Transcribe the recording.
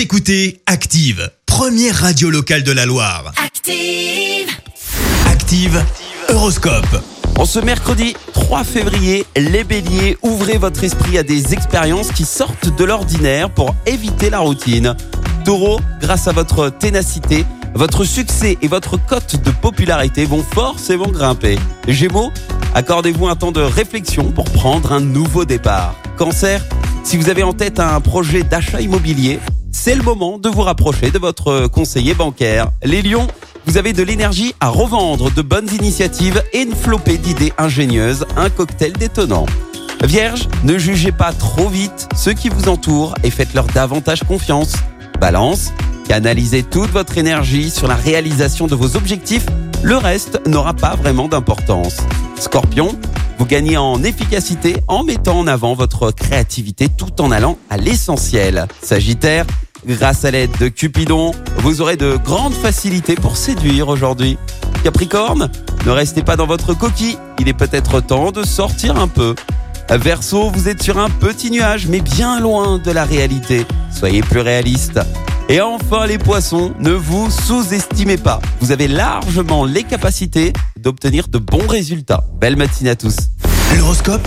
Vous écoutez Active, première radio locale de la Loire. Active. Active, Horoscope. En ce mercredi 3 février, les béliers, ouvrez votre esprit à des expériences qui sortent de l'ordinaire pour éviter la routine. Taureau, grâce à votre ténacité, votre succès et votre cote de popularité vont forcément grimper. Gémeaux, accordez-vous un temps de réflexion pour prendre un nouveau départ. Cancer, si vous avez en tête un projet d'achat immobilier, c'est le moment de vous rapprocher de votre conseiller bancaire. Les lions, vous avez de l'énergie à revendre, de bonnes initiatives et une flopée d'idées ingénieuses, un cocktail détonnant. Vierge, ne jugez pas trop vite ceux qui vous entourent et faites-leur davantage confiance. Balance, canalisez toute votre énergie sur la réalisation de vos objectifs, le reste n'aura pas vraiment d'importance. Scorpion, vous gagnez en efficacité en mettant en avant votre créativité tout en allant à l'essentiel. Sagittaire, grâce à l'aide de Cupidon, vous aurez de grandes facilités pour séduire aujourd'hui. Capricorne, ne restez pas dans votre coquille, il est peut-être temps de sortir un peu. Verseau, vous êtes sur un petit nuage, mais bien loin de la réalité. Soyez plus réaliste. Et enfin les poissons, ne vous sous-estimez pas. Vous avez largement les capacités d'obtenir de bons résultats. Belle matinée à tous. L'horoscope